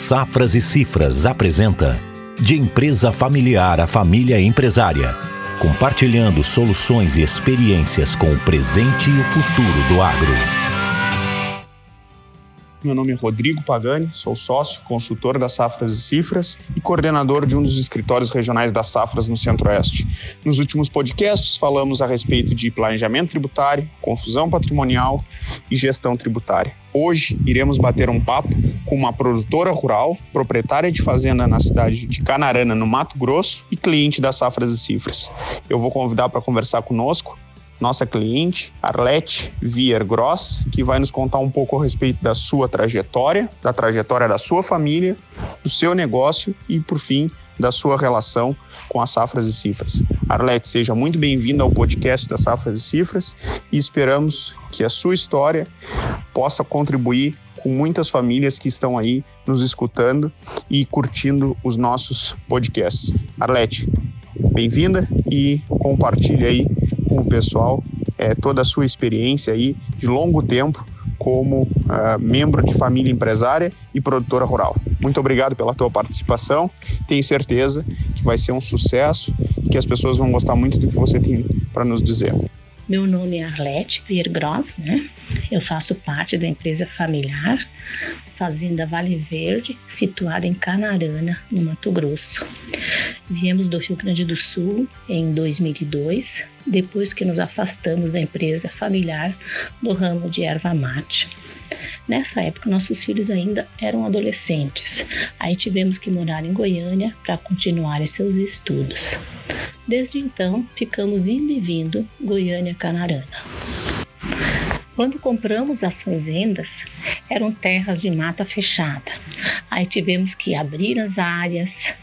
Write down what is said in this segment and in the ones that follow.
Safras e Cifras apresenta De empresa familiar a família empresária, compartilhando soluções e experiências com o presente e o futuro do agro. Meu nome é Rodrigo Pagani, sou sócio, consultor das Safras e Cifras e coordenador de um dos escritórios regionais das Safras no Centro-Oeste. Nos últimos podcasts falamos a respeito de planejamento tributário, confusão patrimonial e gestão tributária. Hoje iremos bater um papo com uma produtora rural, proprietária de fazenda na cidade de Canarana, no Mato Grosso, e cliente das Safras e Cifras. Eu vou convidar para conversar conosco nossa cliente, Arlete Vier Gross, que vai nos contar um pouco a respeito da sua trajetória, da trajetória da sua família, do seu negócio e, por fim, da sua relação com as Safras e Cifras. Arlete, seja muito bem-vinda ao podcast das Safras e Cifras e esperamos que a sua história possa contribuir com muitas famílias que estão aí nos escutando e curtindo os nossos podcasts. Arlete, bem-vinda e compartilhe aí com o pessoal é, toda a sua experiência aí de longo tempo como uh, membro de família empresária e produtora rural. Muito obrigado pela tua participação. Tenho certeza que vai ser um sucesso e que as pessoas vão gostar muito do que você tem para nos dizer. Meu nome é Arlete Piergross, né? Eu faço parte da empresa familiar Fazenda Vale Verde, situada em Canarana, no Mato Grosso. Viemos do Rio Grande do Sul em 2002, depois que nos afastamos da empresa familiar do ramo de erva mate. Nessa época, nossos filhos ainda eram adolescentes. Aí tivemos que morar em Goiânia para continuar seus estudos. Desde então, ficamos indo e vindo Goiânia-Canarana. Quando compramos as fazendas, eram terras de mata fechada. Aí tivemos que abrir as áreas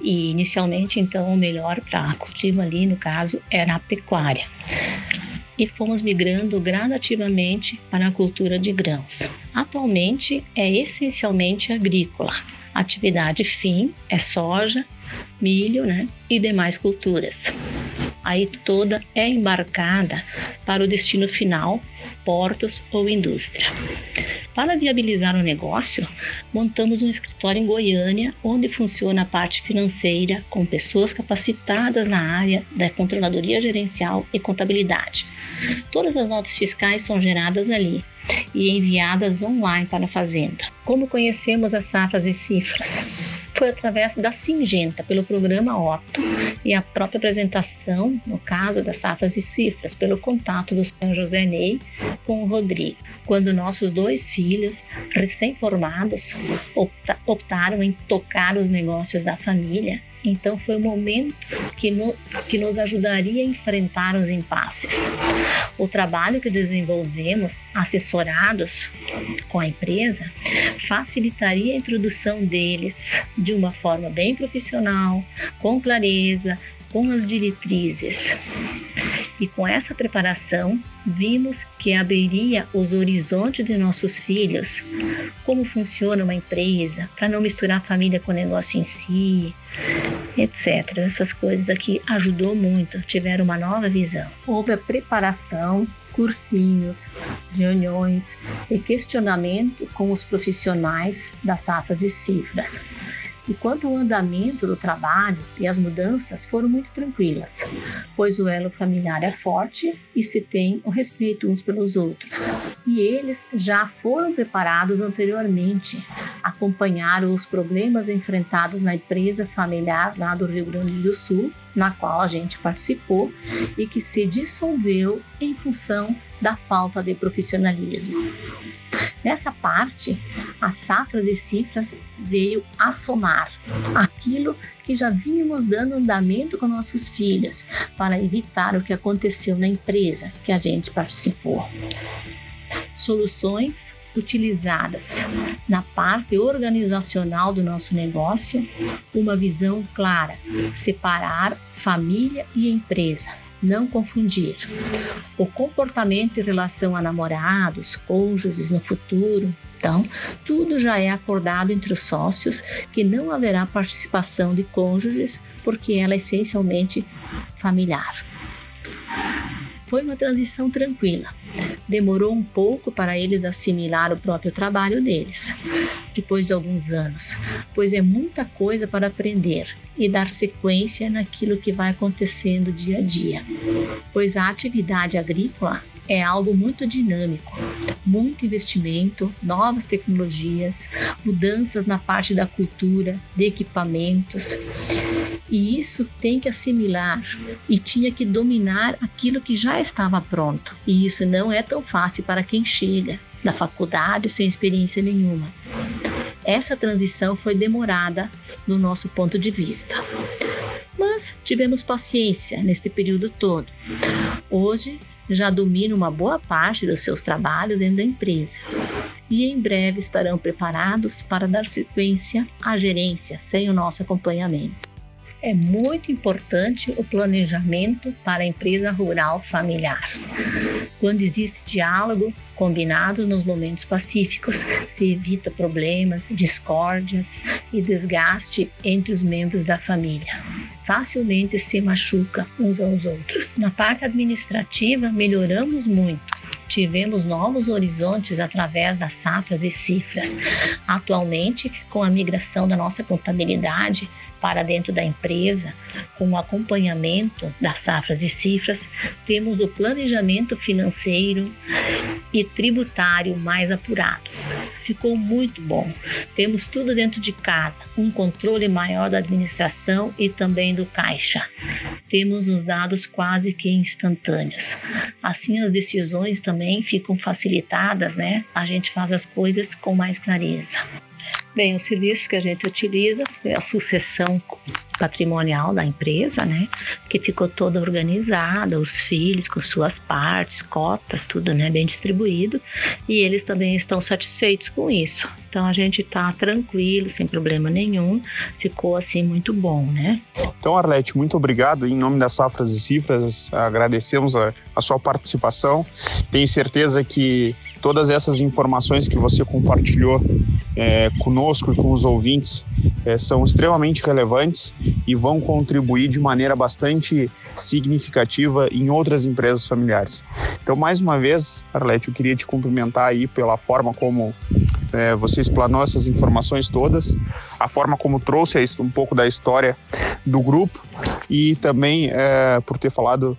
e inicialmente então o melhor para cultivo ali no caso era a pecuária e fomos migrando gradativamente para a cultura de grãos. Atualmente é essencialmente agrícola. Atividade fim é soja, milho né, e demais culturas. Aí toda é embarcada para o destino final, portos ou indústria. Para viabilizar o negócio, montamos um escritório em Goiânia, onde funciona a parte financeira com pessoas capacitadas na área da controladoria gerencial e contabilidade. Todas as notas fiscais são geradas ali e enviadas online para a fazenda. Como conhecemos as safras e cifras? Foi através da Singenta, pelo programa Opto, e a própria apresentação, no caso das safras e cifras, pelo contato do São José Ney com o Rodrigo, quando nossos dois filhos, recém-formados, optaram em tocar os negócios da família então foi o momento que, no, que nos ajudaria a enfrentar os impasses. O trabalho que desenvolvemos, assessorados com a empresa, facilitaria a introdução deles de uma forma bem profissional, com clareza, com as diretrizes. E com essa preparação, vimos que abriria os horizontes de nossos filhos, como funciona uma empresa, para não misturar família com o negócio em si, etc. Essas coisas aqui ajudou muito, tiveram uma nova visão. Houve a preparação, cursinhos, reuniões e questionamento com os profissionais das safras e cifras. E quanto ao andamento do trabalho e as mudanças foram muito tranquilas, pois o elo familiar é forte e se tem o respeito uns pelos outros. E eles já foram preparados anteriormente, acompanharam os problemas enfrentados na empresa familiar lá do Rio Grande do Sul, na qual a gente participou e que se dissolveu em função da falta de profissionalismo. Nessa parte, as safras e cifras veio a somar aquilo que já vínhamos dando andamento com nossos filhos para evitar o que aconteceu na empresa que a gente participou. Soluções utilizadas na parte organizacional do nosso negócio, uma visão clara, separar família e empresa, não confundir. O comportamento em relação a namorados, cônjuges no futuro, então, tudo já é acordado entre os sócios que não haverá participação de cônjuges porque ela é essencialmente familiar. Foi uma transição tranquila, demorou um pouco para eles assimilar o próprio trabalho deles, depois de alguns anos, pois é muita coisa para aprender e dar sequência naquilo que vai acontecendo dia a dia. Pois a atividade agrícola é algo muito dinâmico, muito investimento, novas tecnologias, mudanças na parte da cultura, de equipamentos. E isso tem que assimilar e tinha que dominar aquilo que já estava pronto. E isso não é tão fácil para quem chega da faculdade sem experiência nenhuma. Essa transição foi demorada no nosso ponto de vista. Mas tivemos paciência neste período todo. Hoje já domina uma boa parte dos seus trabalhos dentro da empresa e em breve estarão preparados para dar sequência à gerência sem o nosso acompanhamento. É muito importante o planejamento para a empresa rural familiar. Quando existe diálogo combinado nos momentos pacíficos, se evita problemas, discórdias e desgaste entre os membros da família. Facilmente se machuca uns aos outros. Na parte administrativa, melhoramos muito tivemos novos horizontes através das safras e cifras. Atualmente, com a migração da nossa contabilidade para dentro da empresa, com o acompanhamento das safras e cifras, temos o planejamento financeiro e tributário mais apurado. Ficou muito bom. Temos tudo dentro de casa, um controle maior da administração e também do caixa. Temos os dados quase que instantâneos. Assim as decisões também ficam facilitadas, né? A gente faz as coisas com mais clareza. Bem, os serviços que a gente utiliza é a sucessão patrimonial da empresa, né? Que ficou toda organizada, os filhos com suas partes, cotas, tudo, né? Bem distribuído. E eles também estão satisfeitos com isso. Então a gente tá tranquilo, sem problema nenhum. Ficou assim muito bom, né? Então, Arlete, muito obrigado. Em nome das Safras e Cifras, agradecemos a, a sua participação. Tenho certeza que todas essas informações que você compartilhou é, conosco e com os ouvintes é, são extremamente relevantes e vão contribuir de maneira bastante significativa em outras empresas familiares. Então, mais uma vez, Arlete, eu queria te cumprimentar aí pela forma como é, você explanou essas informações todas, a forma como trouxe um pouco da história do grupo e também é, por ter falado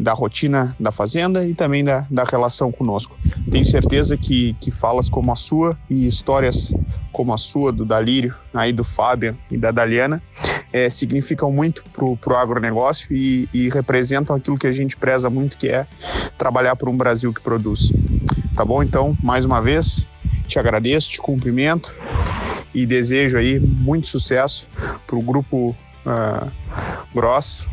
da rotina da fazenda e também da, da relação conosco. Tenho certeza que, que falas como a sua e histórias como a sua, do Dalírio, aí do Fábio e da Daliana, é, significam muito para o agronegócio e, e representam aquilo que a gente preza muito, que é trabalhar por um Brasil que produz. Tá bom? Então, mais uma vez, te agradeço, te cumprimento e desejo aí muito sucesso para o grupo uh, Gross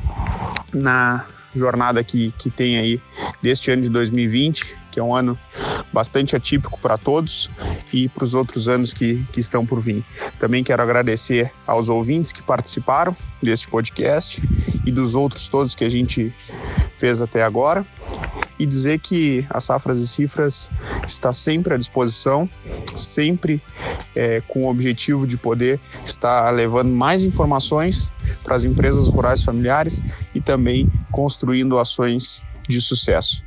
na jornada que, que tem aí deste ano de 2020, que é um ano bastante atípico para todos e para os outros anos que, que estão por vir. Também quero agradecer aos ouvintes que participaram deste podcast e dos outros todos que a gente fez até agora e dizer que a Safras e Cifras está sempre à disposição, sempre é, com o objetivo de poder estar levando mais informações para as empresas rurais familiares e também construindo ações de sucesso.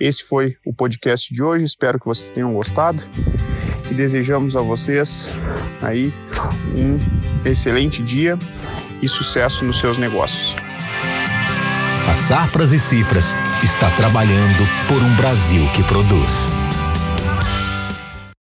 Esse foi o podcast de hoje, espero que vocês tenham gostado e desejamos a vocês aí um excelente dia e sucesso nos seus negócios. A Safras e Cifras está trabalhando por um Brasil que produz.